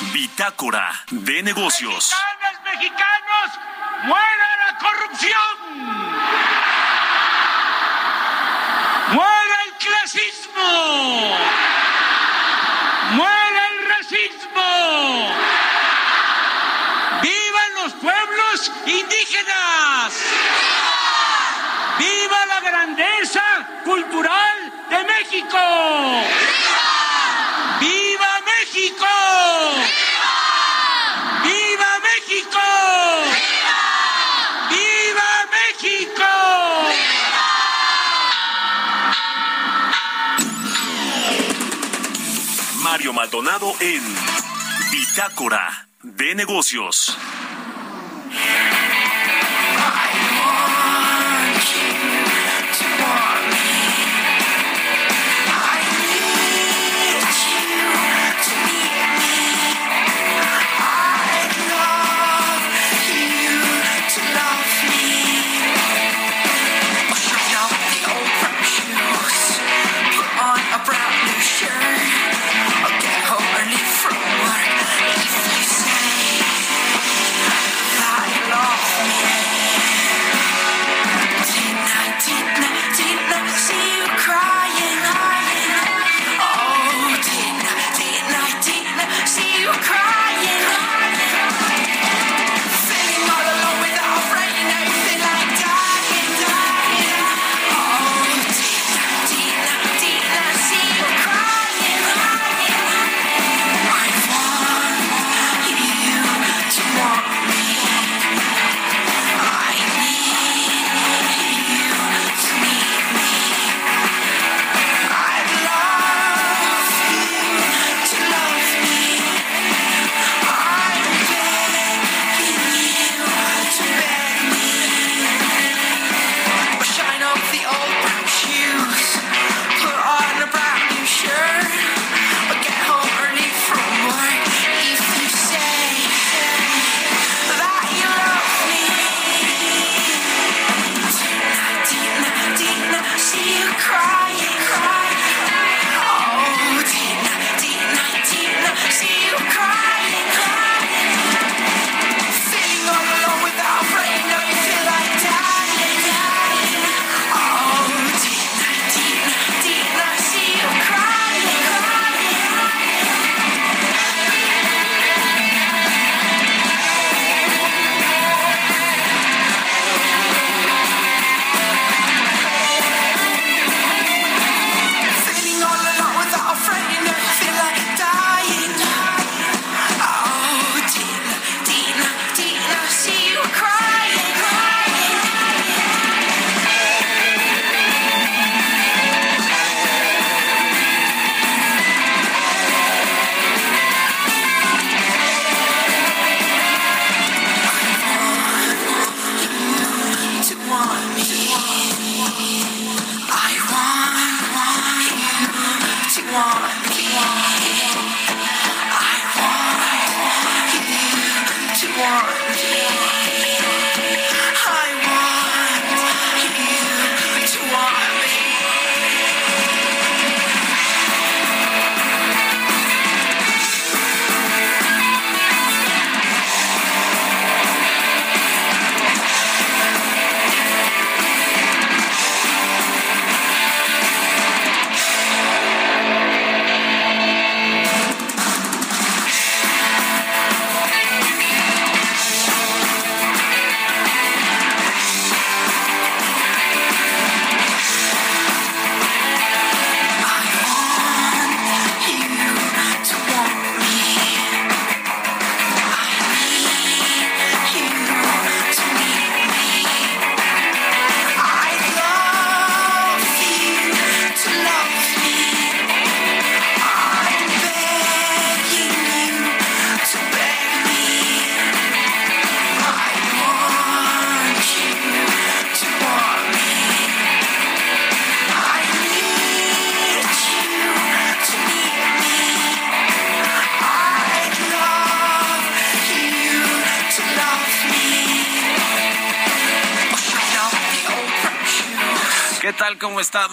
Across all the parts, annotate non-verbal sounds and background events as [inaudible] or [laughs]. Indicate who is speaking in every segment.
Speaker 1: Bitácora de negocios.
Speaker 2: Mexicanas, mexicanos, muera la corrupción. Muera el clasismo. Muera el racismo. Vivan los pueblos indígenas. ¡Viva la grandeza cultural de México! ¡Viva! ¡Viva México! ¡Viva! ¡Viva México! ¡Viva! ¡Viva México!
Speaker 1: Mario Maldonado en Bitácora de negocios.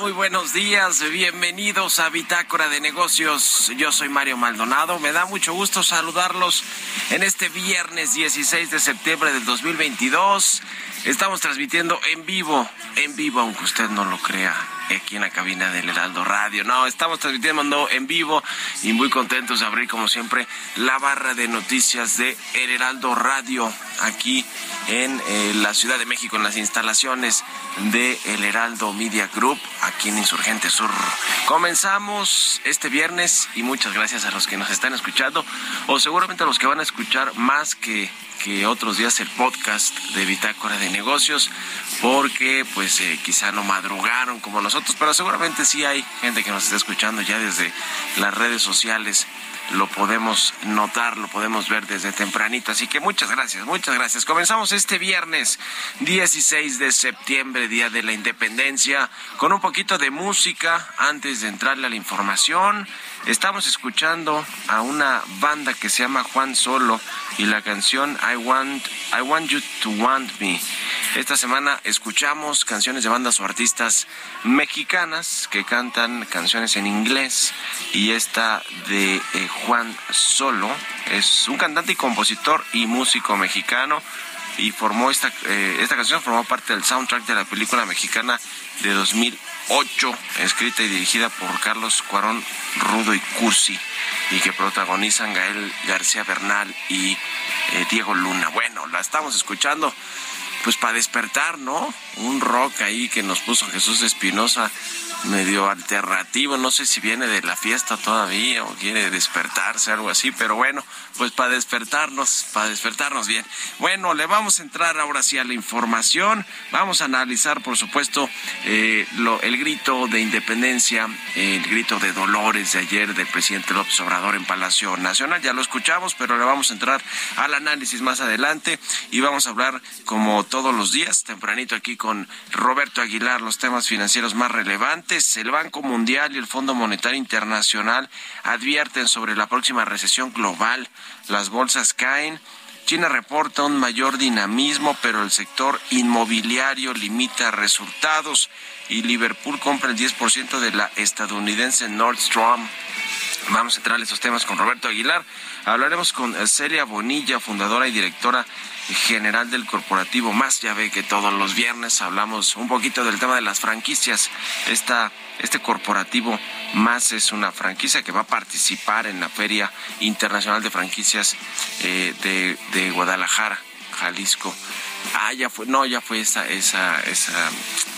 Speaker 3: Muy buenos días. Bienvenidos a Bitácora de Negocios. Yo soy Mario Maldonado. Me da mucho gusto saludarlos en este viernes 16 de septiembre del 2022. Estamos transmitiendo en vivo, en vivo, aunque usted no lo crea, aquí en la cabina del Heraldo Radio. No, estamos transmitiendo en vivo y muy contentos de abrir, como siempre, la barra de noticias de El Heraldo Radio aquí en eh, la Ciudad de México, en las instalaciones de El Heraldo Media Group, aquí en Insurgente Sur. Comenzamos este viernes y muchas gracias a los que nos están escuchando, o seguramente a los que van a escuchar más que que otros días el podcast de Bitácora de Negocios, porque pues eh, quizá no madrugaron como nosotros, pero seguramente sí hay gente que nos está escuchando ya desde las redes sociales lo podemos notar, lo podemos ver desde tempranito. Así que muchas gracias, muchas gracias. Comenzamos este viernes 16 de septiembre, Día de la Independencia, con un poquito de música antes de entrarle a la información. Estamos escuchando a una banda que se llama Juan Solo y la canción I Want, I Want You to Want Me. Esta semana escuchamos canciones de bandas o artistas mexicanas que cantan canciones en inglés y esta de eh, Juan Solo es un cantante y compositor y músico mexicano y formó esta, eh, esta canción formó parte del soundtrack de la película mexicana de 2008, escrita y dirigida por Carlos Cuarón Rudo y Cursi, y que protagonizan Gael García Bernal y eh, Diego Luna. Bueno, la estamos escuchando pues para despertar, ¿no? Un rock ahí que nos puso Jesús Espinosa medio alternativo, no sé si viene de la fiesta todavía o quiere despertarse, algo así, pero bueno, pues para despertarnos, para despertarnos bien. Bueno, le vamos a entrar ahora sí a la información, vamos a analizar, por supuesto, eh, el grito de independencia, el grito de dolores de ayer del presidente López Obrador en Palacio Nacional, ya lo escuchamos, pero le vamos a entrar al análisis más adelante y vamos a hablar como todos los días, tempranito aquí con Roberto Aguilar, los temas financieros más relevantes el Banco Mundial y el Fondo Monetario Internacional advierten sobre la próxima recesión global. Las bolsas caen. China reporta un mayor dinamismo, pero el sector inmobiliario limita resultados y Liverpool compra el 10% de la estadounidense Nordstrom. Vamos a entrar en estos temas con Roberto Aguilar. Hablaremos con Celia Bonilla, fundadora y directora general del corporativo Más. Ya ve que todos los viernes hablamos un poquito del tema de las franquicias. Esta, este corporativo Más es una franquicia que va a participar en la Feria Internacional de Franquicias eh, de, de Guadalajara, Jalisco. Ah, ya fue, no, ya fue esa, esa, esa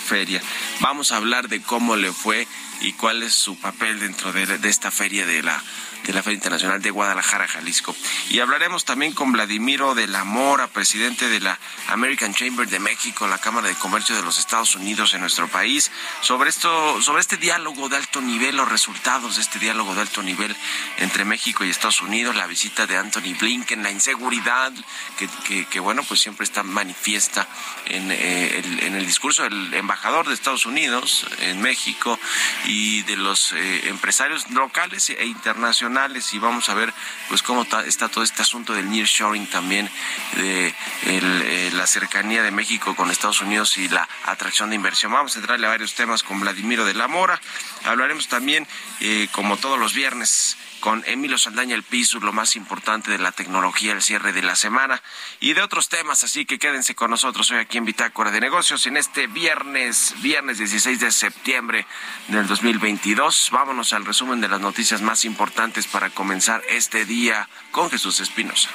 Speaker 3: feria. Vamos a hablar de cómo le fue y cuál es su papel dentro de, de esta feria de la de la Feria Internacional de Guadalajara, Jalisco. Y hablaremos también con Vladimiro de la Mora, presidente de la American Chamber de México, la Cámara de Comercio de los Estados Unidos en nuestro país, sobre esto, sobre este diálogo de alto nivel, los resultados de este diálogo de alto nivel entre México y Estados Unidos, la visita de Anthony Blinken, la inseguridad que, que, bueno, pues siempre está manifiesta en, eh, el, en el discurso del embajador de Estados Unidos en México y de los eh, empresarios locales e internacionales y vamos a ver pues cómo está todo este asunto del nearshoring también de eh, la cercanía de México con Estados Unidos y la atracción de inversión. Vamos a entrarle a varios temas con Vladimiro de la Mora. Hablaremos también, eh, como todos los viernes, con Emilio Saldaña el piso, lo más importante de la tecnología, el cierre de la semana y de otros temas, así que quédense con nosotros hoy aquí en Bitácora de Negocios en este viernes, viernes 16 de septiembre del 2022. Vámonos al resumen de las noticias más importantes para comenzar este día con Jesús Espinosa.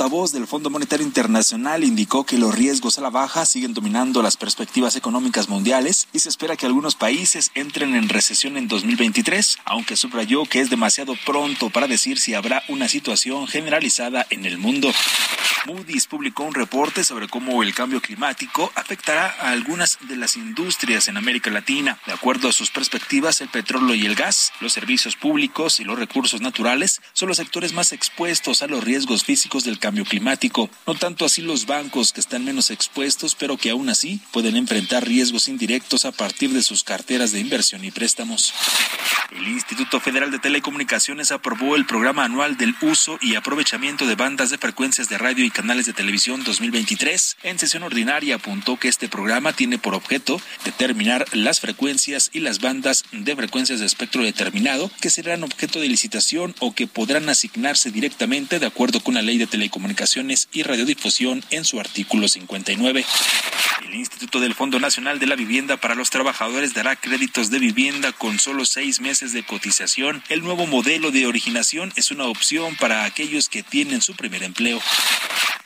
Speaker 4: Portavoz del Fondo Monetario Internacional indicó que los riesgos a la baja siguen dominando las perspectivas económicas mundiales y se espera que algunos países entren en recesión en 2023, aunque subrayó que es demasiado pronto para decir si habrá una situación generalizada en el mundo. Moody's publicó un reporte sobre cómo el cambio climático afectará a algunas de las industrias en América Latina. De acuerdo a sus perspectivas, el petróleo y el gas, los servicios públicos y los recursos naturales son los sectores más expuestos a los riesgos físicos del cambio cambio climático. No tanto así los bancos que están menos expuestos, pero que aún así pueden enfrentar riesgos indirectos a partir de sus carteras de inversión y préstamos. El Instituto Federal de Telecomunicaciones aprobó el programa anual del uso y aprovechamiento de bandas de frecuencias de radio y canales de televisión 2023. En sesión ordinaria apuntó que este programa tiene por objeto determinar las frecuencias y las bandas de frecuencias de espectro determinado que serán objeto de licitación o que podrán asignarse directamente de acuerdo con la Ley de Telecomunicaciones y Radiodifusión en su artículo 59. El Instituto del Fondo Nacional de la Vivienda para los Trabajadores dará créditos de vivienda con solo seis meses de cotización. El nuevo modelo de originación es una opción para aquellos que tienen su primer empleo.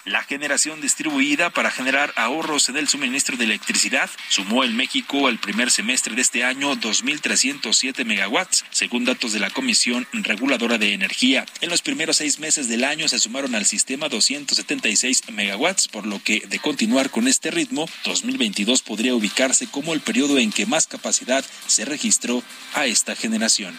Speaker 4: La generación distribuida para generar ahorros en el suministro de electricidad sumó en México al primer semestre de este año 2.307 megawatts, según datos de la Comisión Reguladora de Energía. En los primeros seis meses del año se sumaron al sistema 276 megawatts, por lo que de continuar con este ritmo, 2022 podría ubicarse como el periodo en que más capacidad se registró a esta generación.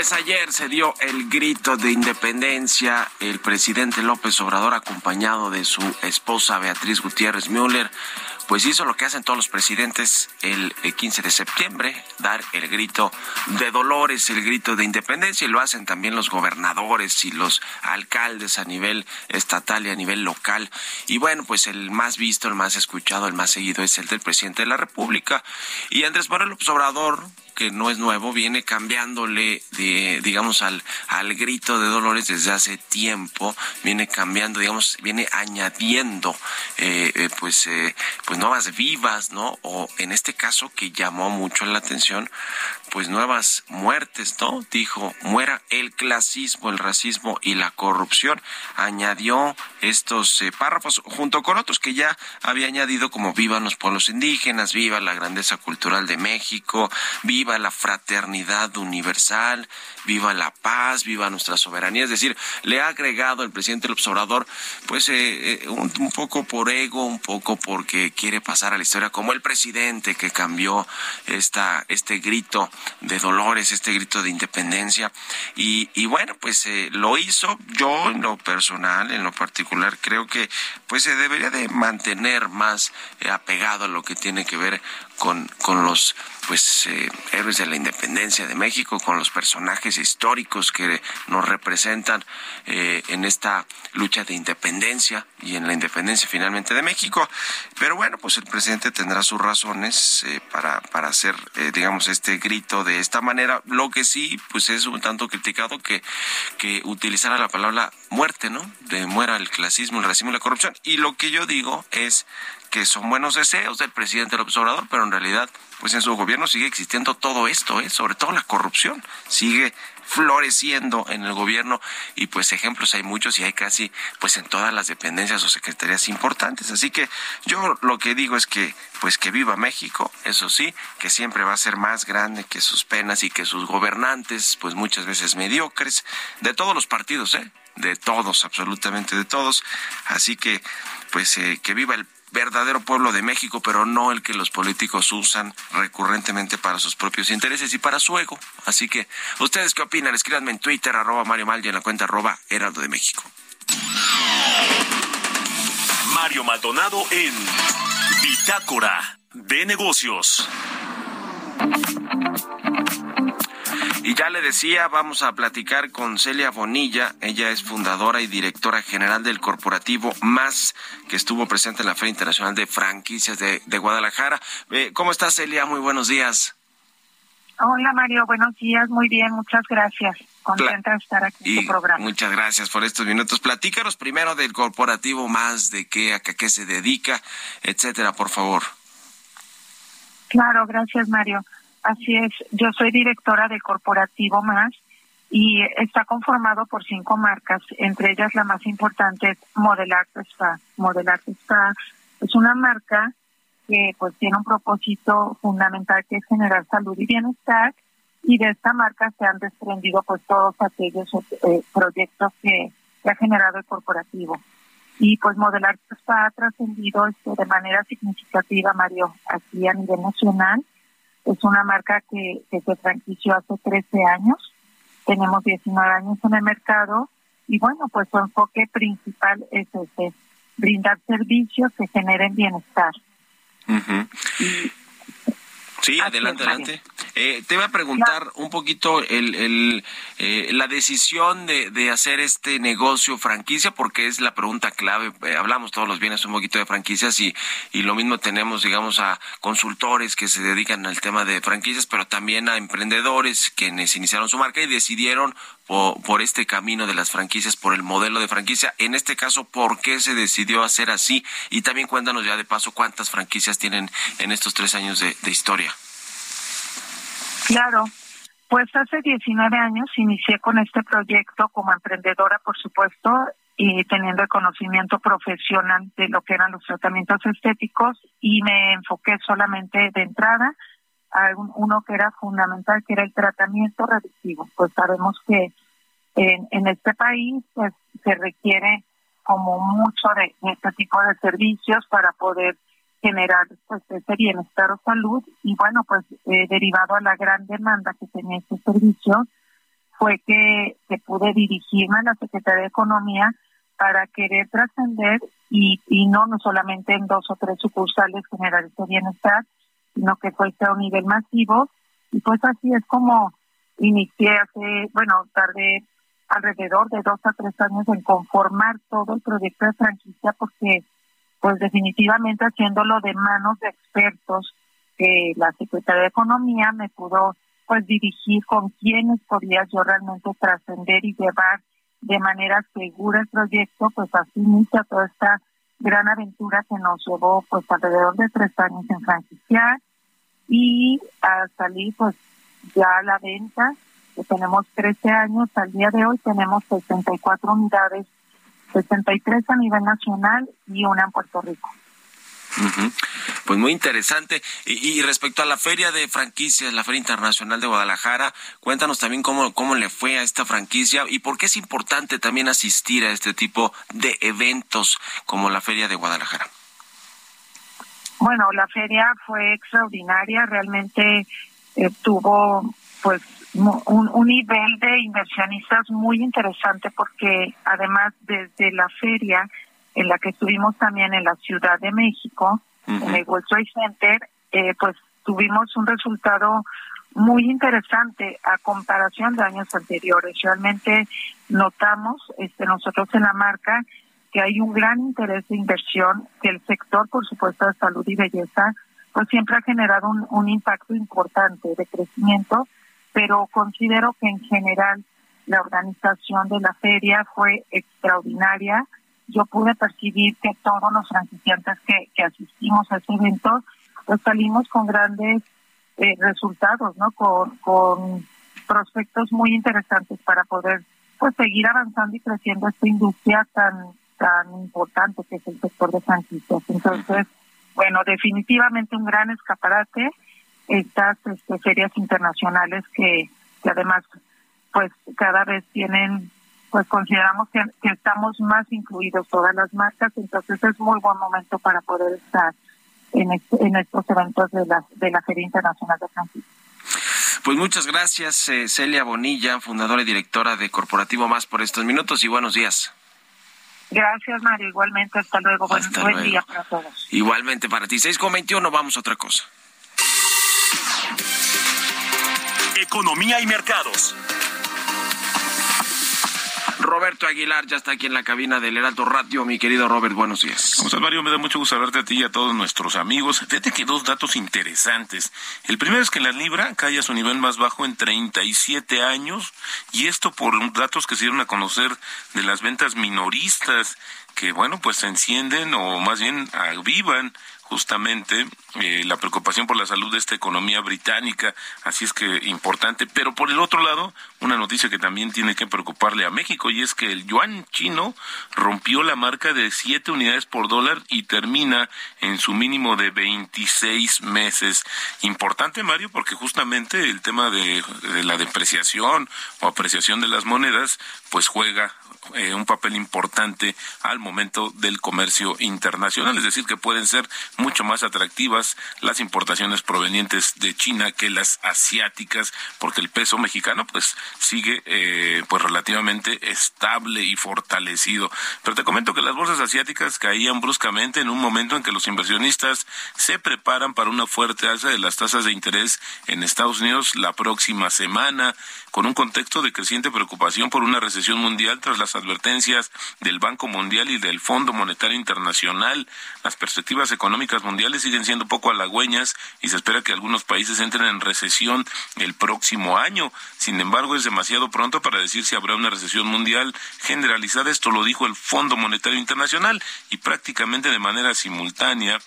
Speaker 3: Pues ayer se dio el grito de independencia. El presidente López Obrador, acompañado de su esposa Beatriz Gutiérrez Müller, pues hizo lo que hacen todos los presidentes el 15 de septiembre, dar el grito de dolores, el grito de independencia, y lo hacen también los gobernadores y los alcaldes a nivel estatal y a nivel local. Y bueno, pues el más visto, el más escuchado, el más seguido es el del presidente de la República. Y Andrés Manuel López Obrador, que no es nuevo, viene cambiándole, de, digamos, al, al grito de Dolores desde hace tiempo, viene cambiando, digamos, viene añadiendo, eh, eh, pues, eh, pues nuevas vivas, ¿no? O en este caso que llamó mucho la atención, pues nuevas muertes, ¿no? Dijo, muera el clasismo, el racismo y la corrupción. Añadió estos párrafos junto con otros que ya había añadido como vivan los pueblos indígenas, viva la grandeza cultural de México, viva viva la fraternidad universal, viva la paz, viva nuestra soberanía. Es decir, le ha agregado el presidente del observador, pues eh, eh, un, poco por ego, un poco porque quiere pasar a la historia como el presidente que cambió esta, este grito de dolores, este grito de independencia. Y, y bueno, pues eh, lo hizo. Yo en lo personal, en lo particular, creo que pues se debería de mantener más apegado a lo que tiene que ver con, con los pues héroes de la independencia de México, con los personajes históricos que nos representan eh, en esta lucha de independencia y en la independencia finalmente de México. Pero bueno, pues el presidente tendrá sus razones eh, para, para hacer, eh, digamos, este grito de esta manera. Lo que sí, pues es un tanto criticado que, que utilizara la palabra muerte, ¿no? De muera el clasismo, el racismo y la corrupción. Y lo que yo digo es que son buenos deseos del presidente López Obrador, pero en realidad, pues en su gobierno sigue existiendo todo esto, ¿eh? sobre todo la corrupción, sigue floreciendo en el gobierno y pues ejemplos hay muchos y hay casi pues en todas las dependencias o secretarías importantes. Así que yo lo que digo es que pues que viva México, eso sí, que siempre va a ser más grande que sus penas y que sus gobernantes pues muchas veces mediocres de todos los partidos, ¿eh? de todos, absolutamente de todos. Así que pues eh, que viva el verdadero pueblo de México, pero no el que los políticos usan recurrentemente para sus propios intereses y para su ego. Así que, ¿ustedes qué opinan? Escríbanme en Twitter, arroba Mario Mal y en la cuenta arroba Heraldo de México.
Speaker 1: Mario Maldonado en Bitácora de Negocios.
Speaker 3: Y ya le decía, vamos a platicar con Celia Bonilla. Ella es fundadora y directora general del corporativo MAS, que estuvo presente en la Feria Internacional de Franquicias de, Guadalajara. Eh, ¿Cómo estás, Celia? Muy buenos días.
Speaker 5: Hola, Mario. Buenos días. Muy bien. Muchas gracias. Contenta de estar aquí en tu programa.
Speaker 3: Muchas gracias por estos minutos. Platícanos primero del corporativo MAS, de qué, a qué se dedica, etcétera, por favor.
Speaker 5: Claro, gracias, Mario. Así es, yo soy directora de Corporativo Más y está conformado por cinco marcas, entre ellas la más importante es Modelarte Spa. Modelarte Spa es una marca que pues tiene un propósito fundamental que es generar salud y bienestar y de esta marca se han desprendido pues todos aquellos eh, proyectos que, ha generado el corporativo. Y pues Modelar ha trascendido este, de manera significativa, Mario, aquí a nivel nacional. Es una marca que, que se franquició hace 13 años. Tenemos 19 años en el mercado y bueno, pues su enfoque principal es este, brindar servicios que generen bienestar.
Speaker 3: Sí, adelante, adelante. Eh, te voy a preguntar un poquito el, el eh, la decisión de, de, hacer este negocio franquicia, porque es la pregunta clave. Eh, hablamos todos los bienes un poquito de franquicias y, y lo mismo tenemos, digamos, a consultores que se dedican al tema de franquicias, pero también a emprendedores quienes iniciaron su marca y decidieron por, por este camino de las franquicias, por el modelo de franquicia. En este caso, ¿por qué se decidió hacer así? Y también cuéntanos ya de paso cuántas franquicias tienen en estos tres años de, de historia.
Speaker 5: Claro, pues hace 19 años inicié con este proyecto como emprendedora, por supuesto, y teniendo el conocimiento profesional de lo que eran los tratamientos estéticos y me enfoqué solamente de entrada a uno que era fundamental, que era el tratamiento reductivo. Pues sabemos que en, en este país pues se requiere como mucho de este tipo de servicios para poder generar pues ese bienestar o salud y bueno pues eh, derivado a la gran demanda que tenía este servicio fue que, que pude dirigirme a la Secretaría de Economía para querer trascender y, y no, no solamente en dos o tres sucursales generar ese bienestar, sino que fuese a un nivel masivo. Y pues así es como inicié hace, bueno, tardé alrededor de dos a tres años en conformar todo el proyecto de franquicia porque pues definitivamente haciéndolo de manos de expertos que la Secretaría de Economía me pudo pues dirigir con quienes podía yo realmente trascender y llevar de manera segura el proyecto, pues así inicia toda esta gran aventura que nos llevó pues alrededor de tres años en franquiciar y a salir pues ya a la venta, que tenemos 13 años, al día de hoy tenemos 64 unidades 63 a nivel nacional y una en Puerto Rico.
Speaker 3: Pues muy interesante. Y, respecto a la feria de franquicias, la Feria Internacional de Guadalajara, cuéntanos también cómo, cómo le fue a esta franquicia y por qué es importante también asistir a este tipo de eventos como la Feria de Guadalajara.
Speaker 5: Bueno, la feria fue extraordinaria, realmente eh, tuvo pues un, nivel de inversionistas muy interesante porque además desde la feria en la que estuvimos también en la Ciudad de México, en el World Trade Center, eh, pues tuvimos un resultado muy interesante a comparación de años anteriores. Realmente notamos este, nosotros en la marca que hay un gran interés de inversión, que el sector, por supuesto, de salud y belleza, pues siempre ha generado un, un impacto importante de crecimiento pero considero que en general la organización de la feria fue extraordinaria. Yo pude percibir que todos los franquiciantes que, que asistimos a ese evento, pues salimos con grandes eh, resultados, ¿no? Con, con prospectos muy interesantes para poder pues seguir avanzando y creciendo esta industria tan tan importante que es el sector de franquicias. Entonces, bueno, definitivamente un gran escaparate estas este, ferias internacionales que, que además pues cada vez tienen pues consideramos que, estamos más incluidos todas las marcas entonces es muy buen momento para poder estar en, en estos eventos de la de la feria internacional de Francisco
Speaker 3: pues muchas gracias eh, Celia Bonilla fundadora y directora de Corporativo Más por estos minutos y buenos días
Speaker 5: Gracias, Mario. Igualmente, hasta luego. buen, día para todos.
Speaker 3: Igualmente para ti. 6 con 21, vamos a otra cosa.
Speaker 1: Economía y mercados.
Speaker 3: Roberto Aguilar ya está aquí en la cabina del Heraldo Radio. Mi querido Robert, buenos días.
Speaker 6: ¿Cómo estás, Mario? Me da mucho gusto hablarte a ti y a todos nuestros amigos. Fíjate que dos datos interesantes. El primero es que la libra cae a su nivel más bajo en 37 años y esto por datos que se dieron a conocer de las ventas minoristas que, bueno, pues se encienden o más bien avivan justamente eh, la preocupación por la salud de esta economía británica, así es que importante. Pero por el otro lado, una noticia que también tiene que preocuparle a México y es que el yuan chino rompió la marca de 7 unidades por dólar y termina en su mínimo de 26 meses. Importante, Mario, porque justamente el tema de, de la depreciación o apreciación de las monedas, pues juega eh, un papel importante al momento del comercio internacional, es decir, que pueden ser mucho más atractivas las importaciones provenientes de China que las asiáticas, porque el peso mexicano pues sigue eh, pues relativamente estable y fortalecido. Pero te comento que las bolsas asiáticas caían bruscamente en un momento en que los inversionistas se preparan para una fuerte alza de las tasas de interés en Estados Unidos la próxima semana, con un contexto de creciente preocupación por una recesión mundial tras las advertencias del Banco Mundial y del Fondo Monetario Internacional. Las perspectivas económicas mundiales siguen siendo poco halagüeñas y se espera que algunos países entren en recesión el próximo año. Sin embargo, es demasiado pronto para decir si habrá una recesión mundial generalizada. Esto lo dijo el Fondo Monetario Internacional y prácticamente de manera simultánea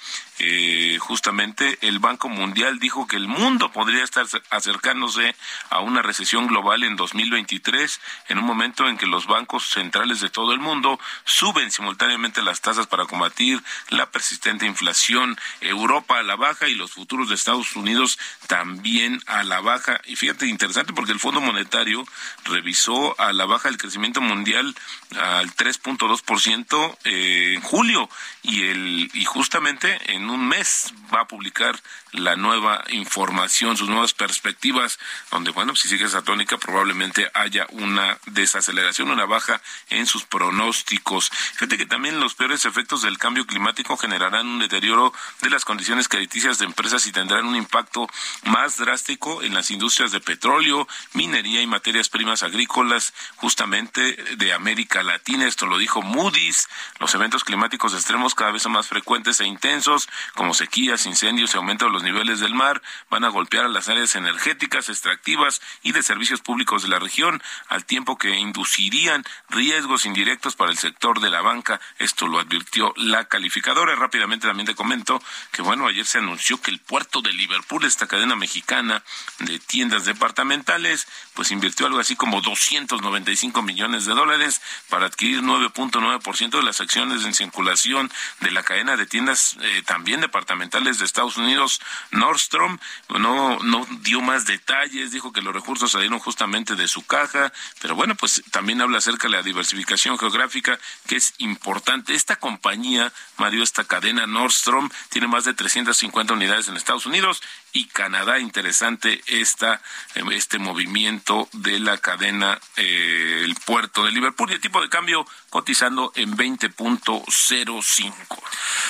Speaker 6: eh, justamente el Banco Mundial dijo que el mundo podría estar acercándose a una recesión global en 2023, en un momento en que los bancos centrales de todo el mundo suben simultáneamente las tasas para combatir la persistente inflación, Europa a la baja y los futuros de Estados Unidos también a la baja. Y fíjate, interesante porque el Fondo Monetario revisó a la baja el crecimiento mundial al 3.2% eh, en julio y el y justamente en un mes va a publicar la nueva información, sus nuevas perspectivas, donde, bueno, si sigue esa tónica, probablemente haya una desaceleración, una baja en sus pronósticos. Fíjate que también los peores efectos del cambio climático generarán un deterioro de las condiciones crediticias de empresas y tendrán un impacto más drástico en las industrias de petróleo, minería y materias primas agrícolas, justamente de América Latina. Esto lo dijo Moody's. Los eventos climáticos extremos cada vez son más frecuentes e intensos, como sequías, incendios y aumento de los niveles del mar, van a golpear a las áreas energéticas, extractivas y de servicios públicos de la región, al tiempo que inducirían riesgos indirectos para el sector de la banca. Esto lo advirtió la calificadora. Rápidamente también te comento que, bueno, ayer se anunció que el puerto de Liverpool, esta cadena mexicana de tiendas departamentales, pues invirtió algo así como 295 millones de dólares para adquirir 9.9% de las acciones en circulación de la cadena de tiendas eh, también departamentales de Estados Unidos, Nordstrom. No, no dio más detalles, dijo que los recursos salieron justamente de su caja, pero bueno, pues también habla acerca de la diversificación geográfica, que es importante. Esta compañía, Mario, esta cadena Nordstrom, tiene más de 350 unidades en Estados Unidos y Canadá. Interesante esta, em, este movimiento de la cadena, eh, el puerto de Liverpool y el tipo de cambio cotizando en 20.05.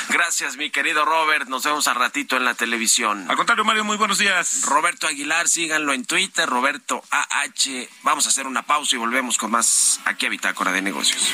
Speaker 3: Gracias, mi querido Robert. Nos vemos a ratito en la televisión.
Speaker 6: Al contrario, Mario, muy buenos días.
Speaker 3: Roberto Aguilar, síganlo en Twitter, Roberto AH. Vamos a hacer una pausa y volvemos con más aquí a Bitácora de Negocios.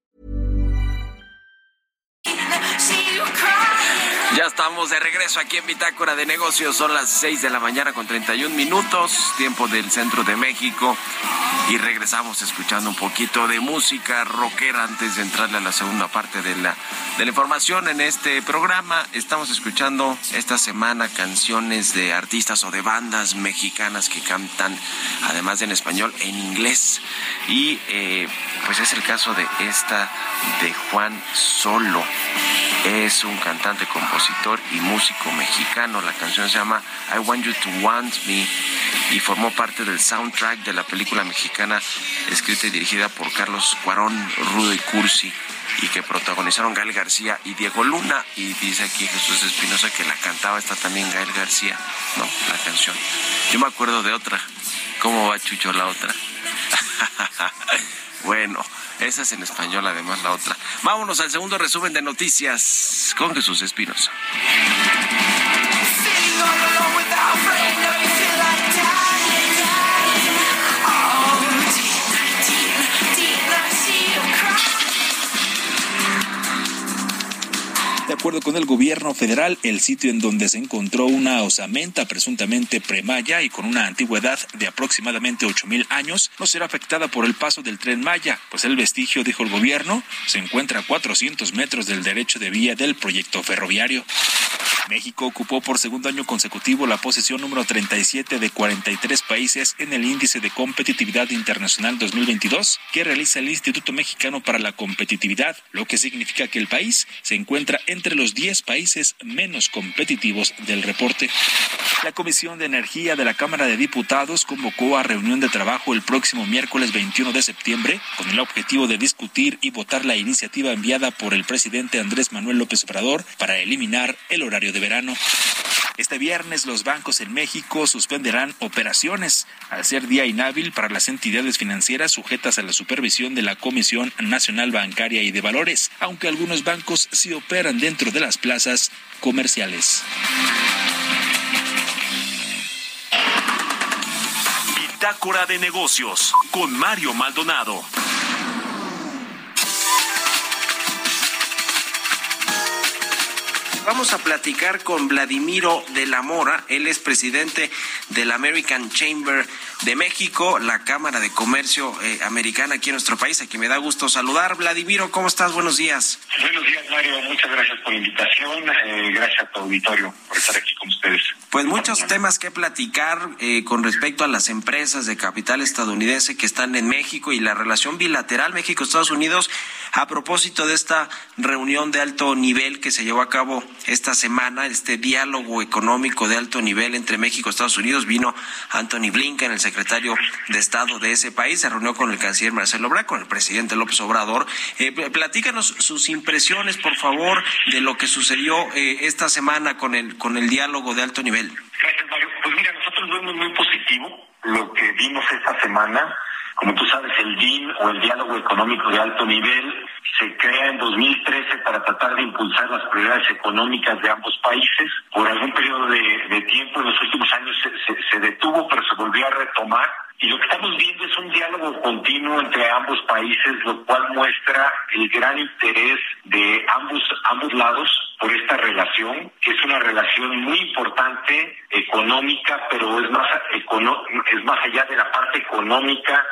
Speaker 3: Ya estamos de regreso aquí en Bitácora de Negocios. Son las 6 de la mañana con 31 minutos, tiempo del centro de México. Y regresamos escuchando un poquito de música rockera antes de entrarle a la segunda parte de la, de la información en este programa. Estamos escuchando esta semana canciones de artistas o de bandas mexicanas que cantan, además de en español, en inglés. Y eh, pues es el caso de esta de Juan Solo. Es un cantante, compositor y músico mexicano. La canción se llama I Want You to Want Me y formó parte del soundtrack de la película mexicana escrita y dirigida por Carlos Cuarón, Rudo y Cursi y que protagonizaron Gael García y Diego Luna. Y dice aquí Jesús Espinosa que la cantaba, está también Gael García, ¿no? La canción. Yo me acuerdo de otra. ¿Cómo va Chucho la otra? [laughs] bueno, esa es en español, además la otra. Vámonos al segundo resumen de noticias con Jesús Espinosa.
Speaker 4: Acuerdo con el gobierno federal, el sitio en donde se encontró una osamenta presuntamente premaya y con una antigüedad de aproximadamente 8.000 años no será afectada por el paso del tren Maya, pues el vestigio, dijo el gobierno, se encuentra a 400 metros del derecho de vía del proyecto ferroviario. México ocupó por segundo año consecutivo la posición número 37 de 43 países en el Índice de Competitividad Internacional 2022 que realiza el Instituto Mexicano para la Competitividad, lo que significa que el país se encuentra entre los 10 países menos competitivos del reporte. La Comisión de Energía de la Cámara de Diputados convocó a reunión de trabajo el próximo miércoles 21 de septiembre con el objetivo de discutir y votar la iniciativa enviada por el presidente Andrés Manuel López Obrador para eliminar el horario de verano. Este viernes los bancos en México suspenderán operaciones al ser día inhábil para las entidades financieras sujetas a la supervisión de la Comisión Nacional Bancaria y de Valores, aunque algunos bancos sí operan dentro de las plazas comerciales.
Speaker 1: Bitácora de negocios con Mario Maldonado.
Speaker 3: Vamos a platicar con Vladimiro de la Mora. Él es presidente del American Chamber de México, la Cámara de Comercio eh, Americana aquí en nuestro país. Aquí me da gusto saludar. Vladimiro, ¿cómo estás? Buenos días.
Speaker 7: Buenos días, Mario. Muchas gracias por la invitación. Eh, gracias a tu auditorio por estar aquí con ustedes.
Speaker 3: Pues muchos temas que platicar eh, con respecto a las empresas de capital estadounidense que están en México y la relación bilateral México-Estados Unidos a propósito de esta reunión de alto nivel que se llevó a cabo esta semana, este diálogo económico de alto nivel entre México y Estados Unidos. Vino Anthony Blinken, el secretario de Estado de ese país, se reunió con el canciller Marcelo Ebrard, con el presidente López Obrador. Eh, platícanos sus impresiones, por favor, de lo que sucedió eh, esta semana con el, con el diálogo de alto nivel.
Speaker 7: Pues mira, nosotros vemos muy positivo lo que vimos esta semana como tú sabes, el DIN o el Diálogo Económico de Alto Nivel se crea en 2013 para tratar de impulsar las prioridades económicas de ambos países. Por algún periodo de, tiempo en los últimos años se, detuvo, pero se volvió a retomar. Y lo que estamos viendo es un diálogo continuo entre ambos países, lo cual muestra el gran interés de ambos, ambos lados por esta relación, que es una relación muy importante económica, pero es más, es más allá de la parte económica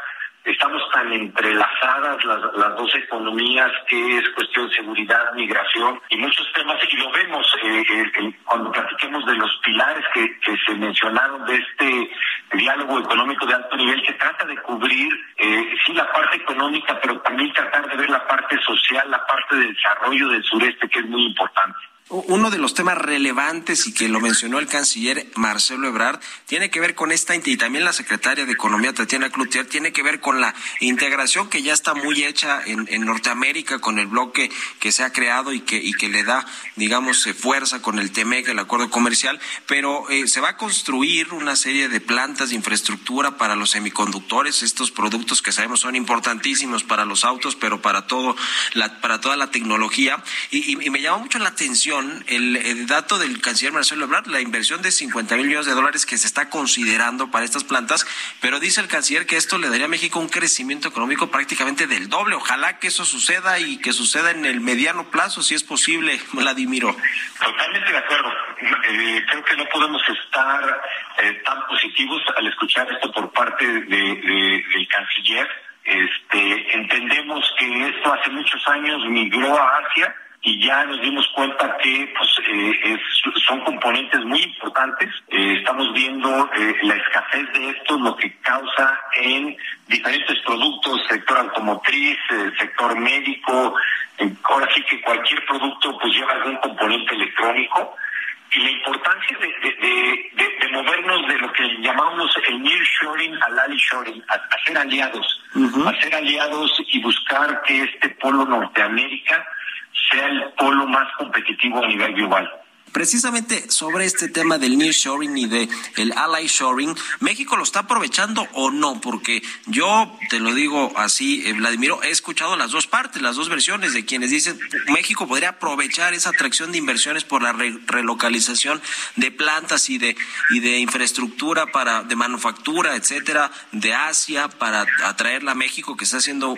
Speaker 7: estamos tan entrelazadas las, las dos economías que es cuestión de seguridad, migración y muchos temas y lo vemos eh, eh, cuando platiquemos de los pilares que, que, se mencionaron de este diálogo económico de alto nivel que trata de cubrir eh, sí la parte económica pero también tratar de ver la parte social, la parte de desarrollo del sureste que es muy importante.
Speaker 3: Uno de los temas relevantes y que lo mencionó el canciller Marcelo Ebrard tiene que ver con esta y también la secretaria de Economía Tatiana Cloutier tiene que ver con la integración que ya está muy hecha en, Norteamérica con el bloque que se ha creado y que y que le da digamos eh, fuerza con el TEMEC el acuerdo comercial pero eh, se va a construir una serie de plantas de infraestructura para los semiconductores. Estos productos que sabemos son importantísimos para los autos pero para todo la, para toda la tecnología. Y me llama mucho la atención el, dato del canciller Marcelo Ebrard, la inversión de 50 mil millones de dólares que se está considerando para estas plantas, pero dice el canciller que esto le daría a México un crecimiento económico prácticamente del doble. Ojalá que eso suceda y que suceda en el mediano plazo, si es posible, [laughs] Vladimiro.
Speaker 7: Totalmente de acuerdo. Eh, creo que no podemos estar eh, tan positivos al escuchar esto por parte del canciller. Este, entendemos que esto hace muchos años migró a Asia y ya nos dimos cuenta que pues, eh, son componentes muy importantes. Eh, estamos viendo eh, la escasez de esto, lo que causa en diferentes productos, sector automotriz, sector médico, ahora sí que cualquier producto pues lleva algún componente electrónico y la importancia de, de, movernos de lo que llamamos el nearshoring al ally-shoring, a, ser aliados, a ser aliados y buscar que este polo Norteamérica sea el polo más competitivo a nivel global.
Speaker 3: Precisamente sobre este tema del nearshoring y de el ally shoring, ¿México lo está aprovechando o no? Porque yo te lo digo así, eh, Vladimiro, he escuchado las dos partes, las dos versiones de quienes dicen México podría aprovechar esa atracción de inversiones por la relocalización de plantas y de y de infraestructura para de manufactura, etcétera, de Asia para atraerla a México que está haciendo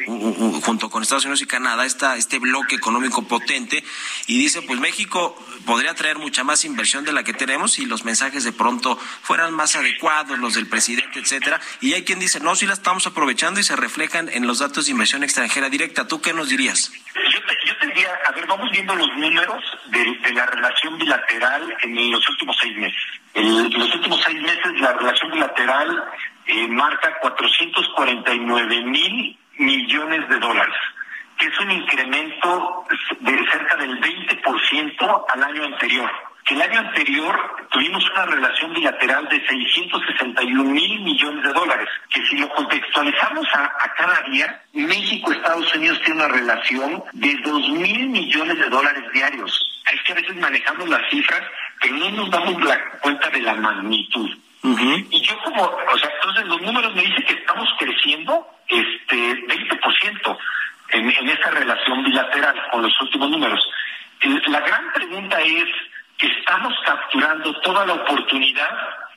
Speaker 3: junto con Estados Unidos y Canadá esta este bloque económico potente y dice, pues México podría traer mucha más inversión de la que tenemos si los mensajes de pronto fueran más adecuados, los del presidente, etcétera. Y hay quien dice, no, sí la estamos aprovechando y se reflejan en los datos de inversión extranjera directa. ¿Tú qué nos dirías?
Speaker 7: Yo te, yo te diría, a ver, vamos viendo los números de, la relación bilateral en los últimos seis meses. En los últimos seis meses la relación bilateral eh, marca 449 mil millones de dólares que es un incremento de cerca del 20% al año anterior. Que el año anterior tuvimos una relación bilateral de 661 mil millones de dólares, que si lo contextualizamos a, cada día, México, Estados Unidos tiene una relación de 2 mil millones de dólares diarios. Es que a veces manejamos las cifras, pero no nos damos la cuenta de la magnitud. Y yo como, o sea, entonces los números me dicen que estamos creciendo este 20% en, en esta relación bilateral con los últimos números. La gran pregunta es, ¿estamos capturando toda la oportunidad?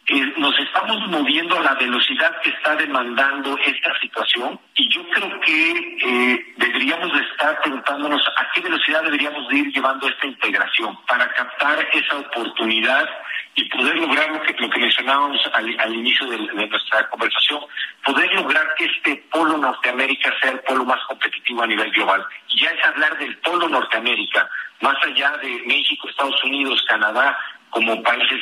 Speaker 7: Eh, ¿Nos estamos moviendo a la velocidad que está demandando esta situación? Y yo creo que eh, deberíamos de estar preguntándonos a qué velocidad deberíamos de ir llevando esta integración para captar esa oportunidad y poder lograr lo que, lo que mencionábamos al, inicio de, nuestra conversación, poder lograr que este polo Norteamérica sea el polo más competitivo a nivel global. Y ya es hablar del polo Norteamérica, más allá de México, Estados Unidos, Canadá, como países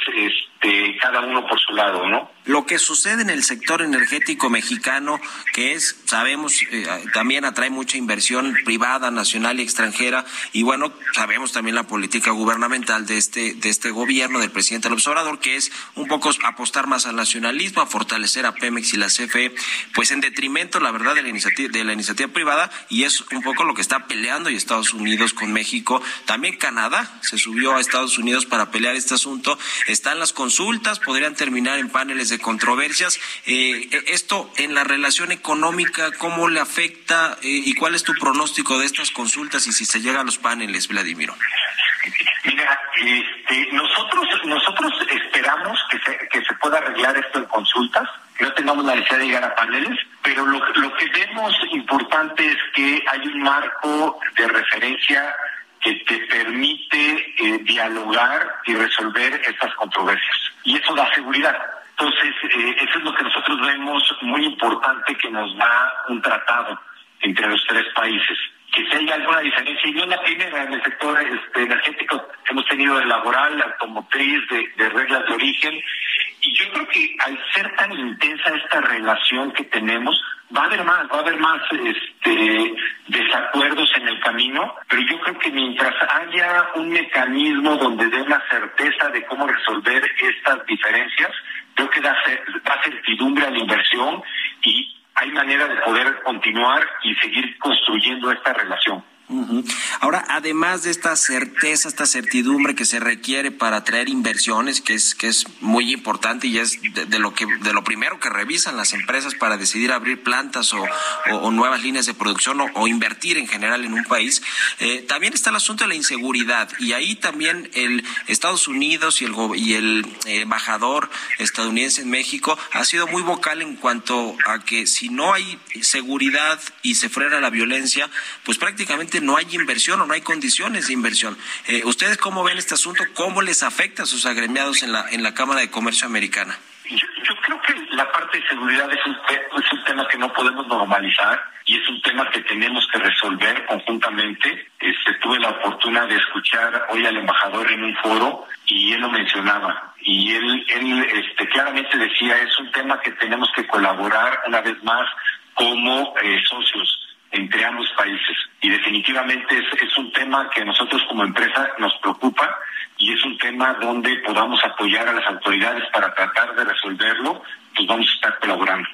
Speaker 7: este, cada uno por su lado, ¿no?
Speaker 3: Lo que sucede en el sector energético mexicano, que es, sabemos, eh, también atrae mucha inversión privada, nacional y extranjera, y bueno, sabemos también la política gubernamental de este, de este gobierno, del presidente López Obrador, que es un poco apostar más al nacionalismo, a fortalecer a Pemex y la CFE, pues en detrimento, la verdad, de la iniciativa, de la iniciativa privada, y es un poco lo que está peleando y Estados Unidos con México. También Canadá se subió a Estados Unidos para pelear estas asunto. Están las consultas, podrían terminar en paneles de controversias. Eh, eh, esto en la relación económica, ¿cómo le afecta eh, y cuál es tu pronóstico de estas consultas y si se llega a los paneles, Vladimiro?
Speaker 7: Mira, este, nosotros nosotros esperamos que se, que se pueda arreglar esto en consultas, no tengamos la necesidad de llegar a paneles, pero lo, lo que vemos importante es que hay un marco de referencia que te permite eh, dialogar y resolver estas controversias. Y eso da seguridad. Entonces, eh, eso es lo que nosotros vemos muy importante que nos da un tratado entre los tres países. Que si hay alguna diferencia, y no la primera en el sector este, energético, hemos tenido el laboral, la automotriz, de, reglas de origen, Y yo creo que al ser tan intensa esta relación que tenemos, va a haber más, va a haber más este, desacuerdos en el camino, pero yo creo que mientras haya un mecanismo donde dé una certeza de cómo resolver estas diferencias, creo que da, da certidumbre a la inversión y hay manera de poder continuar y seguir construyendo esta relación.
Speaker 3: Ahora, además de esta certeza, esta certidumbre que se requiere para atraer inversiones, que es que es muy importante y es de, lo que de lo primero que revisan las empresas para decidir abrir plantas o, nuevas líneas de producción o, invertir en general en un país, eh, también está el asunto de la inseguridad. Y ahí también el Estados Unidos y el y el eh, embajador estadounidense en México ha sido muy vocal en cuanto a que si no hay seguridad y se frena la violencia, pues prácticamente no hay inversión o no hay condiciones de inversión. Eh, ¿Ustedes cómo ven este asunto? ¿Cómo les afecta a sus agremiados en la, en la Cámara de Comercio Americana?
Speaker 7: Yo, creo que la parte de seguridad es un, es un tema que no podemos normalizar y es un tema que tenemos que resolver conjuntamente. Este, tuve la oportunidad de escuchar hoy al embajador en un foro y él lo mencionaba y él, él este, claramente decía es un tema que tenemos que colaborar una vez más como eh, socios entre ambos países. Y definitivamente es, es un tema que a nosotros como empresa nos preocupa y es un tema donde podamos apoyar a las autoridades para tratar de resolverlo, pues vamos a estar colaborando.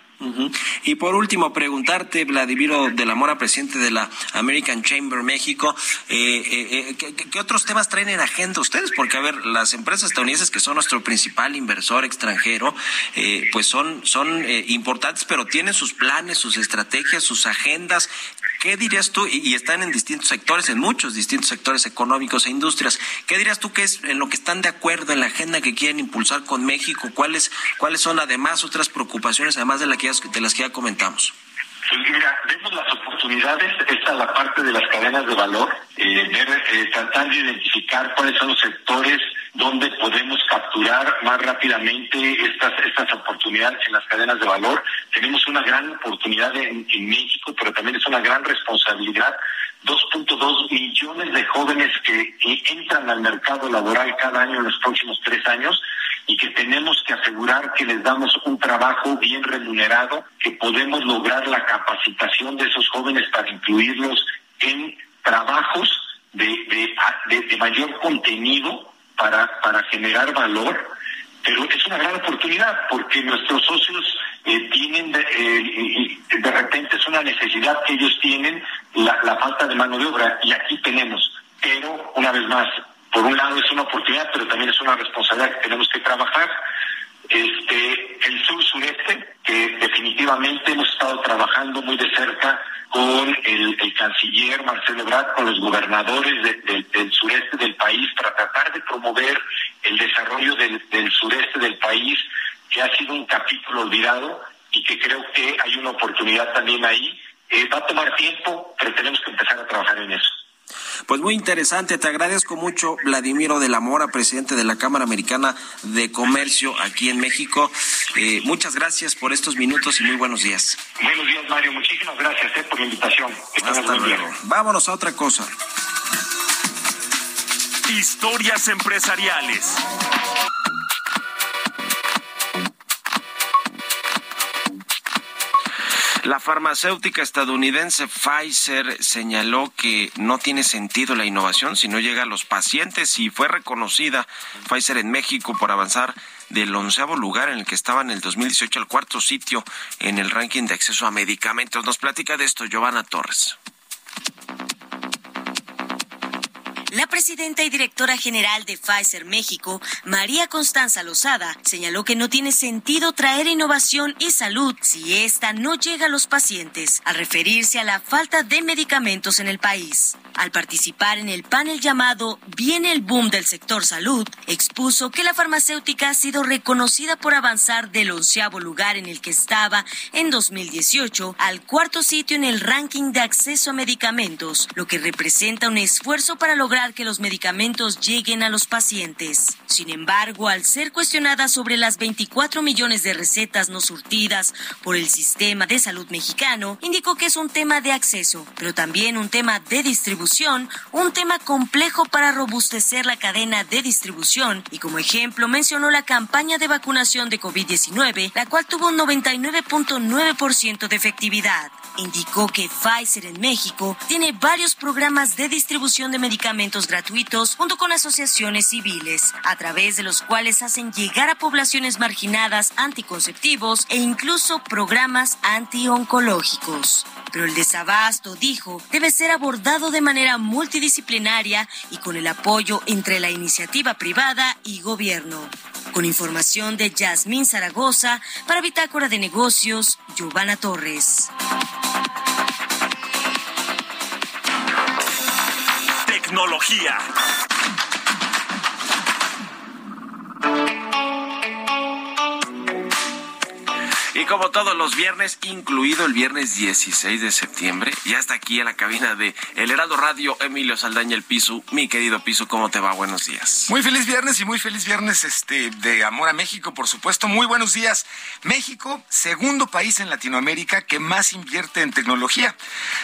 Speaker 3: Y por último, preguntarte, Vladimiro de la Mora, presidente de la American Chamber México, eh, eh, eh ¿qué, otros temas traen en agenda ustedes? Porque, a ver, las empresas estadounidenses, que son nuestro principal inversor extranjero, eh, pues son, son importantes, pero tienen sus planes, sus estrategias, sus agendas. ¿Qué dirías tú? Y, están en distintos sectores, en muchos distintos sectores económicos e industrias. ¿Qué dirías tú que es en lo que están de acuerdo en la agenda que quieren impulsar con México? ¿Cuáles, cuáles son además otras preocupaciones, además de, la que de las que ya comentamos?
Speaker 7: Pues mira, vemos las oportunidades, esta es la parte de las cadenas de valor, eh, eh, tratar de identificar cuáles son los sectores donde podemos capturar más rápidamente estas, estas oportunidades en las cadenas de valor. Tenemos una gran oportunidad en, México, pero también es una gran responsabilidad. 2.2 millones de jóvenes que, entran al mercado laboral cada año en los próximos tres años y que tenemos que asegurar que les damos un trabajo bien remunerado, que podemos lograr la capacitación de esos jóvenes para incluirlos en trabajos de, de, de mayor contenido para, para generar valor, pero es una gran oportunidad porque nuestros socios eh, tienen, de, eh, de repente es una necesidad que ellos tienen, la, la falta de mano de obra, y aquí tenemos. Pero, una vez más, por un lado es una oportunidad, pero también es una responsabilidad que tenemos que trabajar. Este, el sur sureste, que definitivamente hemos estado trabajando muy de cerca con el, canciller Marcelo Ebrard, con los gobernadores del sureste del país, para tratar de promover el desarrollo del, sureste del país, que ha sido un capítulo olvidado y que creo que hay una oportunidad también ahí. Eh, va a tomar tiempo, pero tenemos que empezar a trabajar en eso.
Speaker 3: Pues muy interesante, te agradezco mucho, Vladimiro de la Mora, presidente de la Cámara Americana de Comercio aquí en México. Eh, muchas gracias por estos minutos y muy buenos días.
Speaker 7: Buenos días, Mario. Muchísimas gracias eh, por la invitación.
Speaker 3: Hasta luego. Vámonos a otra cosa.
Speaker 1: Historias empresariales.
Speaker 3: Farmacéutica estadounidense Pfizer señaló que no tiene sentido la innovación si no llega a los pacientes y fue reconocida Pfizer en México por avanzar del onceavo lugar en el que estaba en el 2018 al cuarto sitio en el ranking de acceso a medicamentos. Nos platica de esto Giovanna Torres.
Speaker 8: La presidenta y directora general de Pfizer México, María Constanza Lozada, señaló que no tiene sentido traer innovación y salud si esta no llega a los pacientes, al referirse a la falta de medicamentos en el país. Al participar en el panel llamado Viene el boom del sector salud, expuso que la farmacéutica ha sido reconocida por avanzar del onceavo lugar en el que estaba en 2018 al cuarto sitio en el ranking de acceso a medicamentos, lo que representa un esfuerzo para lograr garantizar que los medicamentos lleguen a los pacientes. Sin embargo, al ser cuestionada sobre las 24 millones de recetas no surtidas por el sistema de salud mexicano, indicó que es un tema de acceso, pero también un tema de distribución, un tema complejo para robustecer la cadena de distribución y como ejemplo mencionó la campaña de vacunación de COVID-19, la cual tuvo un 99.9% de efectividad. Indicó que Pfizer en México tiene varios programas de distribución de medicamentos gratuitos junto con asociaciones civiles, a través de los cuales hacen llegar a poblaciones marginadas anticonceptivos e incluso programas antioncológicos. Pero el desabasto, dijo, debe ser abordado de manera multidisciplinaria y con el apoyo entre la iniciativa privada y gobierno. Con información de Yasmín Zaragoza, para Bitácora de Negocios, Giovanna Torres.
Speaker 1: Tecnología.
Speaker 3: Como todos los viernes, incluido el viernes 16 de septiembre, ya está aquí en la cabina de El Heraldo Radio, Emilio Saldaña, el Piso. Mi querido Piso, ¿cómo te va? Buenos días.
Speaker 9: Muy feliz viernes y muy feliz viernes este, de amor a México, por supuesto. Muy buenos días. México, segundo país en Latinoamérica que más invierte en tecnología.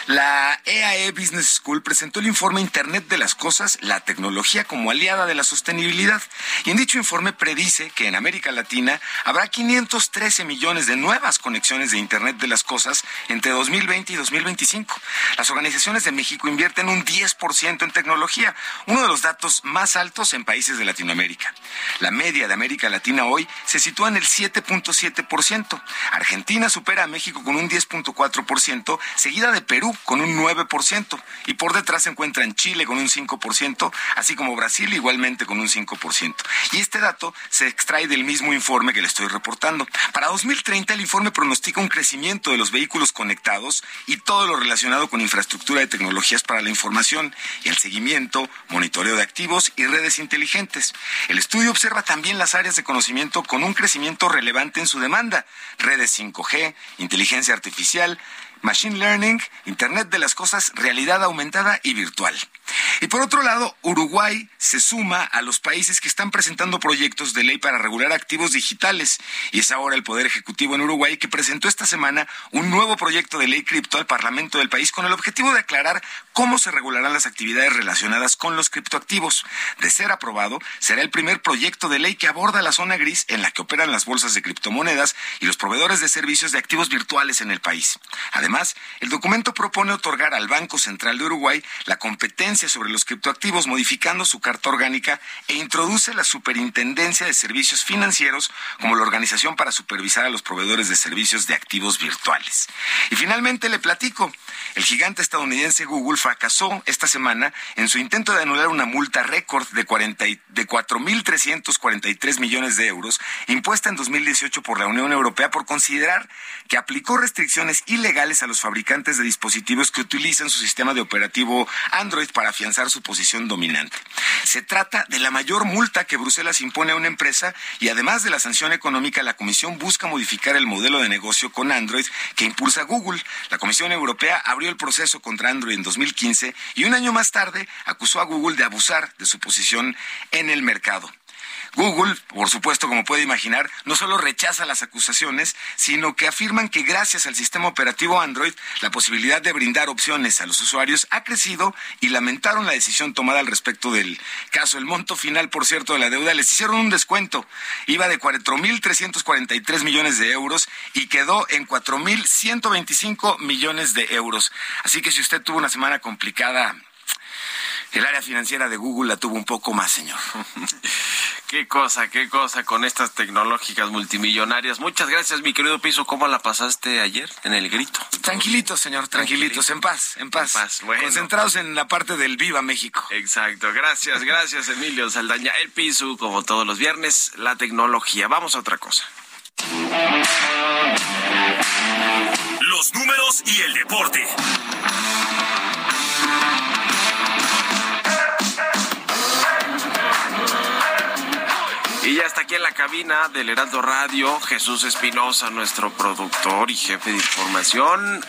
Speaker 9: La EAE e Business School presentó el informe Internet de las Cosas, la tecnología como aliada de la sostenibilidad. Y en dicho informe predice que en América Latina habrá 513 millones de nuevas conexiones de Internet de las cosas entre 2020 y 2025. Las organizaciones de México invierten un 10% en tecnología, uno de los datos más altos en países de Latinoamérica. La media de América Latina hoy se sitúa en el 7.7%. Argentina supera a México con un 10.4%, seguida de Perú con un 9%, y por detrás se encuentran Chile con un 5%, así como Brasil igualmente con un 5%. Y este dato se extrae del mismo informe que le estoy reportando. Para 2030 el informe pronostica un crecimiento de los vehículos conectados y todo lo relacionado con infraestructura de tecnologías para la información el seguimiento, monitoreo de activos y redes inteligentes. El estudio observa también las áreas de conocimiento con un crecimiento relevante en su demanda, redes 5G, inteligencia artificial, Machine Learning, Internet de las Cosas, realidad aumentada y virtual. Y por otro lado, Uruguay se suma a los países que están presentando proyectos de ley para regular activos digitales. Y es ahora el Poder Ejecutivo en Uruguay que presentó esta semana un nuevo proyecto de ley cripto al Parlamento del país con el objetivo de aclarar cómo se regularán las actividades relacionadas con los criptoactivos. De ser aprobado, será el primer proyecto de ley que aborda la zona gris en la que operan las bolsas de criptomonedas y los proveedores de servicios de activos virtuales en el país. Además, el documento propone otorgar al Banco Central de Uruguay la competencia sobre los criptoactivos modificando su carta orgánica e introduce la Superintendencia de Servicios Financieros como la organización para supervisar a los proveedores de servicios de activos virtuales. Y finalmente le platico, el gigante estadounidense Google fracasó esta semana en su intento de anular una multa récord de, 40 de 4.343 millones de euros impuesta en 2018 por la Unión Europea por considerar que aplicó restricciones ilegales a los fabricantes de dispositivos que utilizan su sistema de operativo Android para afianzar su posición dominante. Se trata de la mayor multa que Bruselas impone a una empresa y además de la sanción económica, la Comisión busca modificar el modelo de negocio con Android que impulsa Google. La Comisión Europea abrió el proceso contra Android en 2015 y un año más tarde acusó a Google de abusar de su posición en el mercado. Google, por supuesto, como puede imaginar, no solo rechaza las acusaciones, sino que afirman que gracias al sistema operativo Android, la posibilidad de brindar opciones a los usuarios ha crecido y lamentaron la decisión tomada al respecto del caso. El monto final, por cierto, de la deuda les hicieron un descuento. Iba de 4.343 millones de euros y quedó en 4.125 millones de euros. Así que si usted tuvo una semana complicada, el área financiera de Google la tuvo un poco más, señor. [laughs]
Speaker 3: Qué cosa, qué cosa con estas tecnológicas multimillonarias. Muchas gracias, mi querido Piso. ¿Cómo la pasaste ayer en el grito?
Speaker 9: Tranquilitos, señor, tranquilitos, en paz, en paz. Concentrados en la parte del Viva México.
Speaker 3: Exacto, gracias, gracias, Emilio Saldaña. El Piso, como todos los viernes, la tecnología. Vamos a otra cosa.
Speaker 1: Los números y el deporte.
Speaker 3: Y ya está aquí en la cabina del Heraldo Radio Jesús Espinosa, nuestro productor y jefe de información.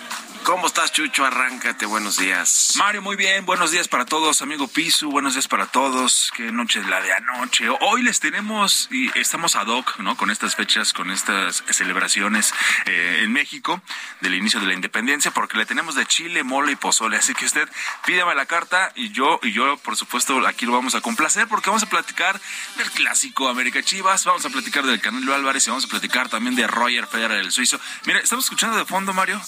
Speaker 3: ¿Cómo estás, Chucho? Arráncate, buenos días.
Speaker 4: Mario, muy bien, buenos días para todos, amigo Pisu, buenos días para todos. Qué noche es la de anoche. Hoy les tenemos y estamos ad hoc, ¿no? Con estas fechas, con estas celebraciones eh, en México del inicio de la independencia, porque le tenemos de chile, mole y pozole. Así que usted pídame la carta y yo, y yo, por supuesto, aquí lo vamos a complacer porque vamos a platicar del clásico América Chivas, vamos a platicar del Canelo Álvarez y vamos a platicar también de Roger Federer, el suizo. Mira, estamos escuchando de fondo, Mario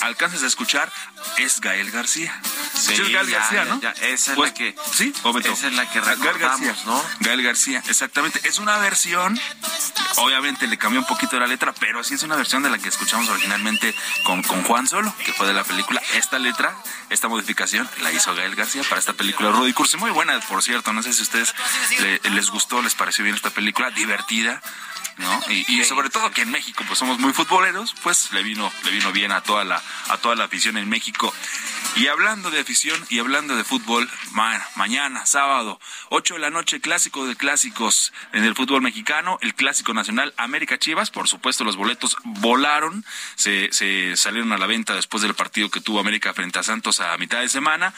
Speaker 4: alcances a escuchar, es Gael García.
Speaker 3: Sí, es Gael García, ¿no? esa es
Speaker 4: pues,
Speaker 3: la que.
Speaker 4: Sí,
Speaker 3: Esa es la que recordamos,
Speaker 4: Gael García,
Speaker 3: ¿no?
Speaker 4: Gael García, exactamente. Es una versión, obviamente le cambió un poquito la letra, pero sí es una versión de la que escuchamos originalmente con, con Juan Solo, que fue de la película. Esta letra, esta modificación, la hizo Gael García para esta película Rudy Cursi. Muy buena, por cierto. No sé si a ustedes les gustó, les pareció bien esta película, divertida ¿no? Y, sobre todo que en México pues somos muy futboleros, pues le vino le vino bien a toda la a toda la afición en México. Y hablando de afición y hablando de fútbol, mañana, sábado, 8 de la noche, clásico de clásicos en el fútbol mexicano, el clásico nacional América Chivas, por supuesto los boletos volaron, se, se salieron a la venta después del partido que tuvo América frente a Santos a mitad de semana,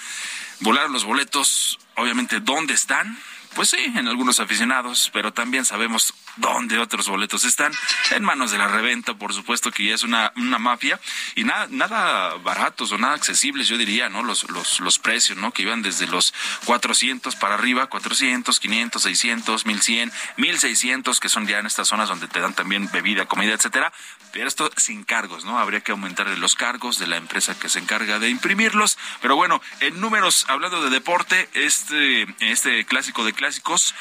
Speaker 4: volaron los boletos, obviamente, ¿dónde están? Pues sí, en algunos aficionados, pero también sabemos dónde otros boletos están. En manos de la reventa, por supuesto que ya es una, una mafia. Y nada, nada baratos o nada accesibles, yo diría, ¿no? Los, los, los precios, ¿no? Que iban desde los 400 para arriba, 400, 500, 600, 1100, 1600, que son ya en estas zonas donde te dan también bebida, comida, etcétera. Pero esto sin cargos, ¿no? Habría que aumentar los cargos de la empresa que se encarga de imprimirlos. Pero bueno, en números, hablando de deporte, este, este clásico de clásicos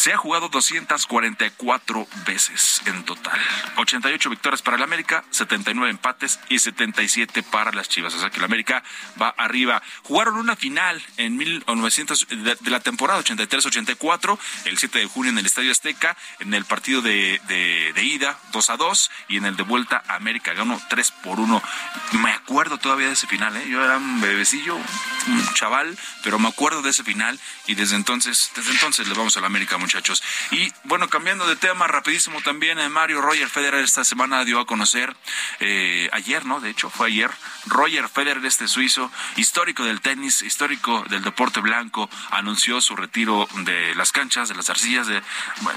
Speaker 4: se ha jugado 244 veces en total. 88 victorias para el América, 79 empates y 77 para las Chivas. O sea que el América va arriba. Jugaron una final en 1900 de, la temporada 83-84, el 7 de junio en el Estadio Azteca, en el partido de, de, ida 2 a 2 y en el de vuelta América ganó 3 por 1. Me acuerdo todavía de ese final, ¿eh? yo era un bebecillo, un chaval, pero me acuerdo de ese final y desde entonces, desde entonces le vamos a la América muchachos. Y bueno, cambiando de tema rapidísimo también, eh, Mario Roger Federer esta semana dio a conocer, eh, ayer, ¿no? De hecho, fue ayer, Roger Federer, este suizo, histórico del tenis, histórico del deporte blanco, anunció su retiro de las canchas, de las arcillas, de,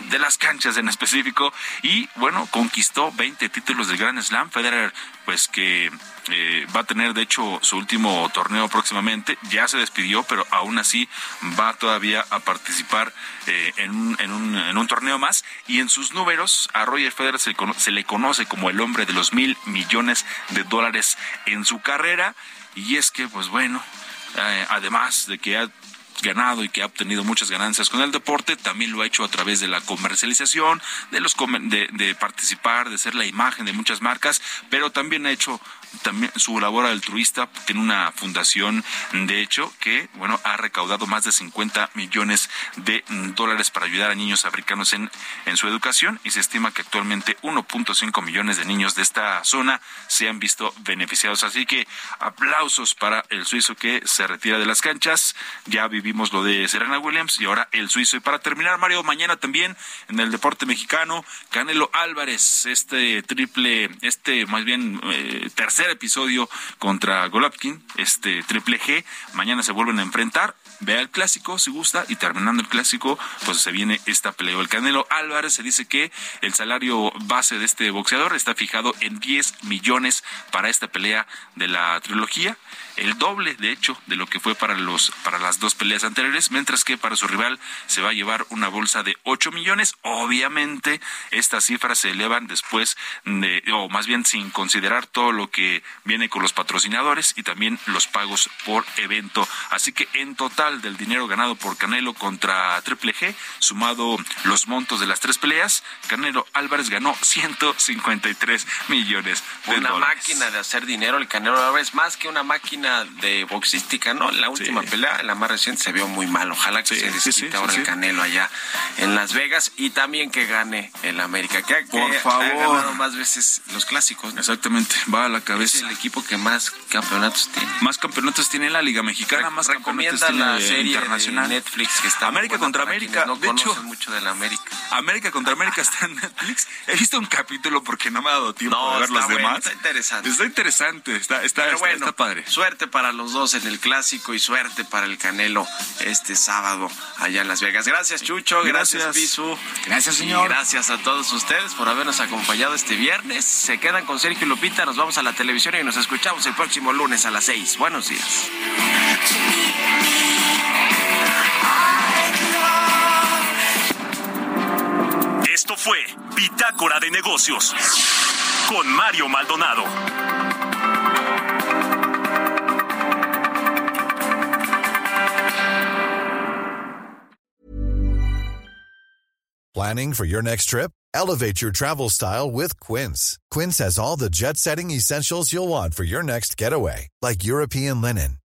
Speaker 4: de las canchas en específico, y bueno, conquistó 20 títulos del Grand Slam. Federer, pues que eh, va a tener de hecho su último torneo próximamente, ya se despidió, pero aún así va todavía a participar eh, en, un, torneo más. Y en sus números a Roger Federer se, se le conoce como el hombre de los mil millones de dólares en su carrera. Y es que pues bueno, eh, además de que ha ganado y que ha obtenido muchas ganancias con el deporte, también lo ha hecho a través de la comercialización, de los de, de participar, de ser la imagen de muchas marcas, pero también ha hecho también su labor altruista tiene una fundación, de hecho, que bueno ha recaudado más de 50 millones de dólares para ayudar a niños africanos en, en su educación y se estima que actualmente 1.5 millones de niños de esta zona se han visto beneficiados. Así que aplausos para el suizo que se retira de las canchas. Ya vivimos lo de Serena Williams y ahora el suizo. Y para terminar, Mario, mañana también en el deporte mexicano, Canelo Álvarez, este triple, este más bien eh, tercer episodio contra Golovkin, este Triple G. Mañana se vuelven a enfrentar. Vea el clásico si gusta y terminando el clásico, pues se viene esta pelea. El Canelo Álvarez se dice que el salario base de este boxeador está fijado en 10 millones para esta pelea de la trilogía el doble, de hecho, de lo que fue para los para las dos peleas anteriores, mientras que para su rival se va a llevar una bolsa de 8 millones. Obviamente, estas cifras se elevan después de, o más bien sin considerar todo lo que viene con los patrocinadores y también los pagos por evento. Así que en total del dinero ganado por Canelo contra Triple G, sumado los montos de las tres peleas, Canelo Álvarez ganó 153 millones de
Speaker 3: una
Speaker 4: dólares.
Speaker 3: máquina de hacer dinero, el Canelo Álvarez, más que una máquina de boxística, ¿no? La última pelea, la más reciente, se vio muy mal. Ojalá que se desquite ahora el Canelo allá en Las Vegas y también que gane el América. Que,
Speaker 4: Por favor.
Speaker 3: ha ganado más veces los clásicos.
Speaker 4: Exactamente, va a la cabeza.
Speaker 3: Es el equipo que más campeonatos tiene.
Speaker 4: Más campeonatos tiene la Liga Mexicana, más campeonatos tiene
Speaker 3: la serie
Speaker 4: internacional.
Speaker 3: Netflix que está
Speaker 4: América contra América.
Speaker 3: No
Speaker 4: de hecho,
Speaker 3: mucho de la América.
Speaker 4: América contra América está en Netflix. He visto un capítulo porque no me ha dado tiempo de ver los demás.
Speaker 3: Está interesante.
Speaker 4: Está interesante, está, está,
Speaker 3: Pero
Speaker 4: está,
Speaker 3: bueno,
Speaker 4: está padre.
Speaker 3: Suerte para los dos en el clásico y suerte para el Canelo este sábado allá en Las Vegas. Gracias, Chucho. Gracias,
Speaker 4: Gracias.
Speaker 3: Pisu.
Speaker 9: Gracias,
Speaker 3: Y
Speaker 9: señor.
Speaker 3: gracias a todos ustedes por habernos acompañado este viernes. Se quedan con Sergio y Lupita. Nos vamos a la televisión y nos escuchamos el próximo lunes a las 6. Buenos días.
Speaker 1: Esto fue Bitácora de Negocios con Mario Maldonado.
Speaker 10: Planning for your next trip? Elevate your travel style with Quince. Quince has all the jet setting essentials you'll want for your next getaway, like European linen,